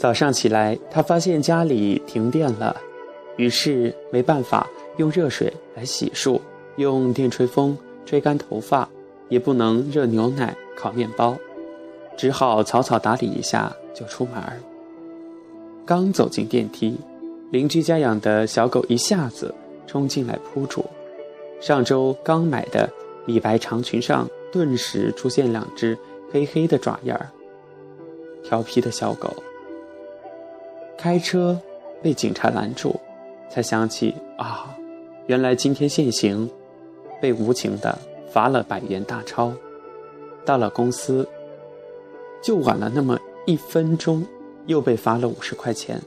早上起来，他发现家里停电了，于是没办法用热水来洗漱，用电吹风吹干头发，也不能热牛奶、烤面包，只好草草打理一下就出门。刚走进电梯，邻居家养的小狗一下子冲进来扑住，上周刚买的米白长裙上顿时出现两只黑黑的爪印儿。调皮的小狗。开车被警察拦住，才想起啊，原来今天限行，被无情的罚了百元大钞。到了公司，就晚了那么一分钟，又被罚了五十块钱。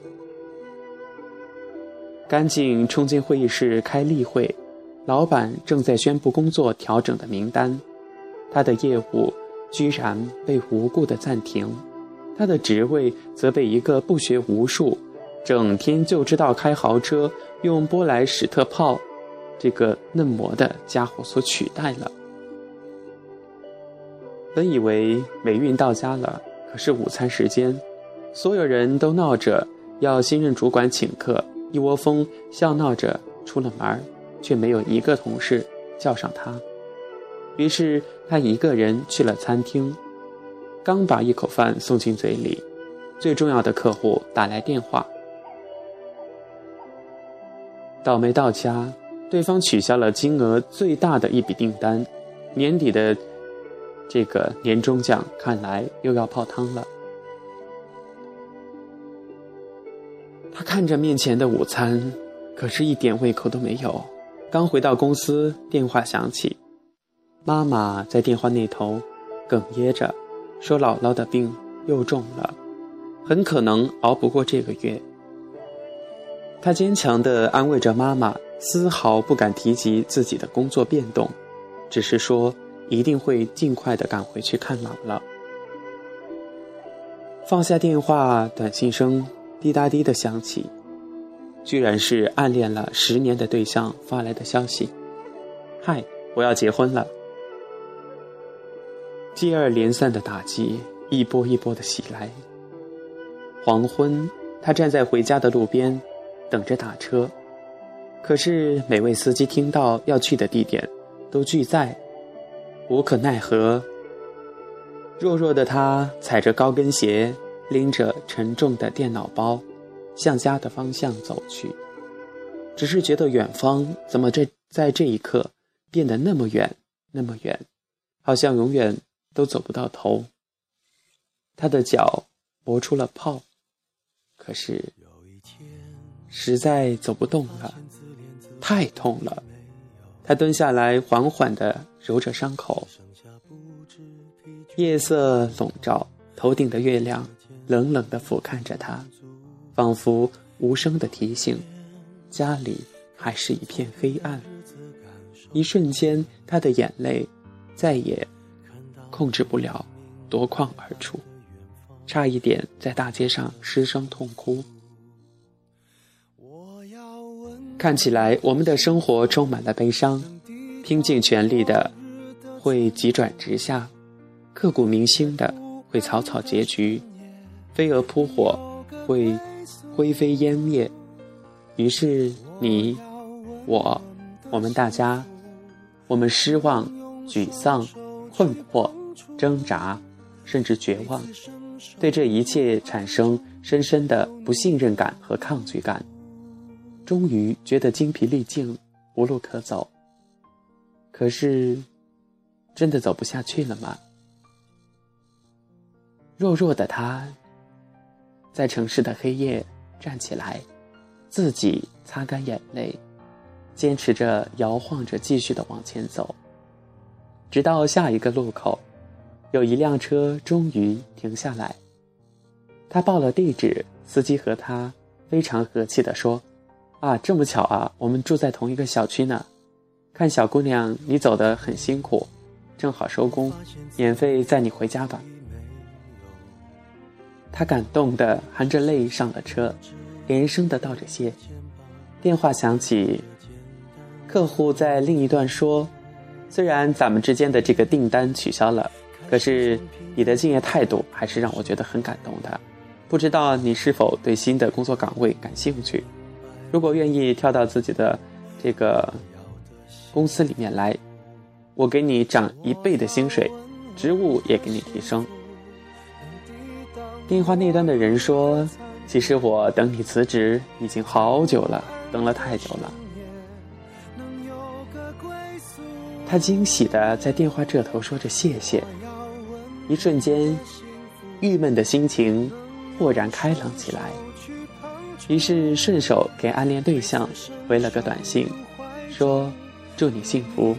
赶紧冲进会议室开例会，老板正在宣布工作调整的名单，他的业务居然被无故的暂停。他的职位则被一个不学无术、整天就知道开豪车、用波莱史特炮这个嫩模的家伙所取代了。本以为霉运到家了，可是午餐时间，所有人都闹着要新任主管请客，一窝蜂笑闹着出了门却没有一个同事叫上他。于是他一个人去了餐厅。刚把一口饭送进嘴里，最重要的客户打来电话。倒霉到家，对方取消了金额最大的一笔订单，年底的这个年终奖看来又要泡汤了。他看着面前的午餐，可是一点胃口都没有。刚回到公司，电话响起，妈妈在电话那头哽咽着。说姥姥的病又重了，很可能熬不过这个月。他坚强地安慰着妈妈，丝毫不敢提及自己的工作变动，只是说一定会尽快地赶回去看姥姥。放下电话，短信声滴答滴地响起，居然是暗恋了十年的对象发来的消息：“嗨，我要结婚了。”接二连三的打击，一波一波的袭来。黄昏，他站在回家的路边，等着打车。可是每位司机听到要去的地点，都拒载，无可奈何。弱弱的他踩着高跟鞋，拎着沉重的电脑包，向家的方向走去。只是觉得远方怎么这在这一刻变得那么远，那么远，好像永远。都走不到头，他的脚磨出了泡，可是实在走不动了，太痛了。他蹲下来，缓缓地揉着伤口。夜色笼罩，头顶的月亮冷冷地俯瞰着他，仿佛无声的提醒：家里还是一片黑暗。一瞬间，他的眼泪再也。控制不了，夺眶而出，差一点在大街上失声痛哭。看起来我们的生活充满了悲伤，拼尽全力的会急转直下，刻骨铭心的会草草结局，飞蛾扑火会灰飞烟灭。于是你、我、我们大家，我们失望、沮丧、困惑。挣扎，甚至绝望，对这一切产生深深的不信任感和抗拒感，终于觉得精疲力尽，无路可走。可是，真的走不下去了吗？弱弱的他，在城市的黑夜站起来，自己擦干眼泪，坚持着，摇晃着，继续的往前走，直到下一个路口。有一辆车终于停下来，他报了地址，司机和他非常和气地说：“啊，这么巧啊，我们住在同一个小区呢。看小姑娘，你走得很辛苦，正好收工，免费载你回家吧。”他感动的含着泪上了车，连声的道着谢。电话响起，客户在另一端说：“虽然咱们之间的这个订单取消了。”可是你的敬业态度还是让我觉得很感动的，不知道你是否对新的工作岗位感兴趣？如果愿意跳到自己的这个公司里面来，我给你涨一倍的薪水，职务也给你提升。电话那端的人说：“其实我等你辞职已经好久了，等了太久了。”他惊喜的在电话这头说着谢谢，一瞬间，郁闷的心情豁然开朗起来，于是顺手给暗恋对象回了个短信，说：“祝你幸福。”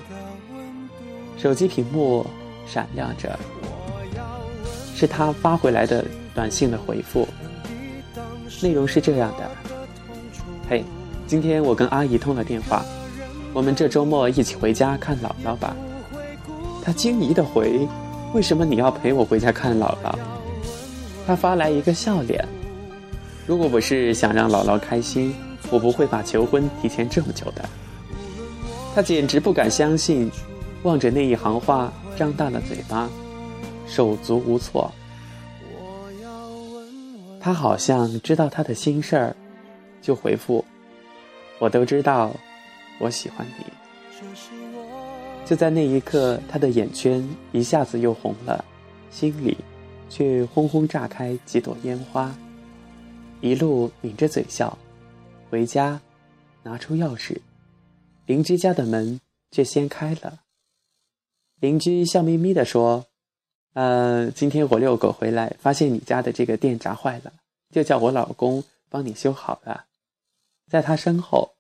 手机屏幕闪亮着，是他发回来的短信的回复，内容是这样的：“嘿，今天我跟阿姨通了电话。”我们这周末一起回家看姥姥吧。他惊疑的回：“为什么你要陪我回家看姥姥？”他发来一个笑脸。如果不是想让姥姥开心，我不会把求婚提前这么久的。他简直不敢相信，望着那一行话，张大了嘴巴，手足无措。他好像知道他的心事儿，就回复：“我都知道。”我喜欢你。就在那一刻，他的眼圈一下子又红了，心里却轰轰炸开几朵烟花，一路抿着嘴笑。回家，拿出钥匙，邻居家的门却先开了。邻居笑眯眯地说：“呃，今天我遛狗回来，发现你家的这个电闸坏了，就叫我老公帮你修好了。”在他身后。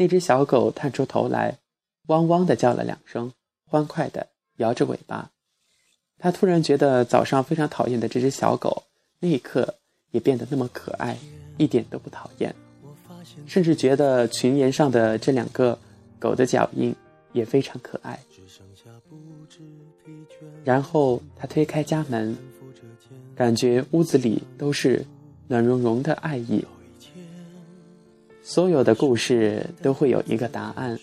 那只小狗探出头来，汪汪的叫了两声，欢快的摇着尾巴。他突然觉得早上非常讨厌的这只小狗，那一刻也变得那么可爱，一点都不讨厌，甚至觉得群岩上的这两个狗的脚印也非常可爱。然后他推开家门，感觉屋子里都是暖融融的爱意。所有的故事都会有一个答案，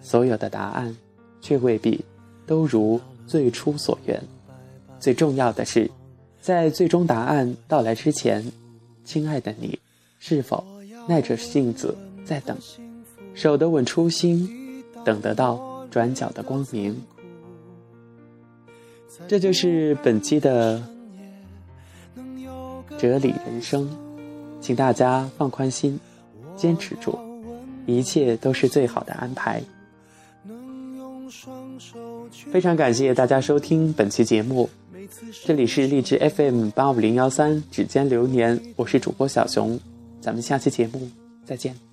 所有的答案，却未必都如最初所愿。最重要的是，在最终答案到来之前，亲爱的你，是否耐着性子在等，守得稳初心，等得到转角的光明？这就是本期的哲理人生，请大家放宽心。坚持住，一切都是最好的安排。非常感谢大家收听本期节目，这里是荔枝 FM 八五零幺三指尖流年，我是主播小熊，咱们下期节目再见。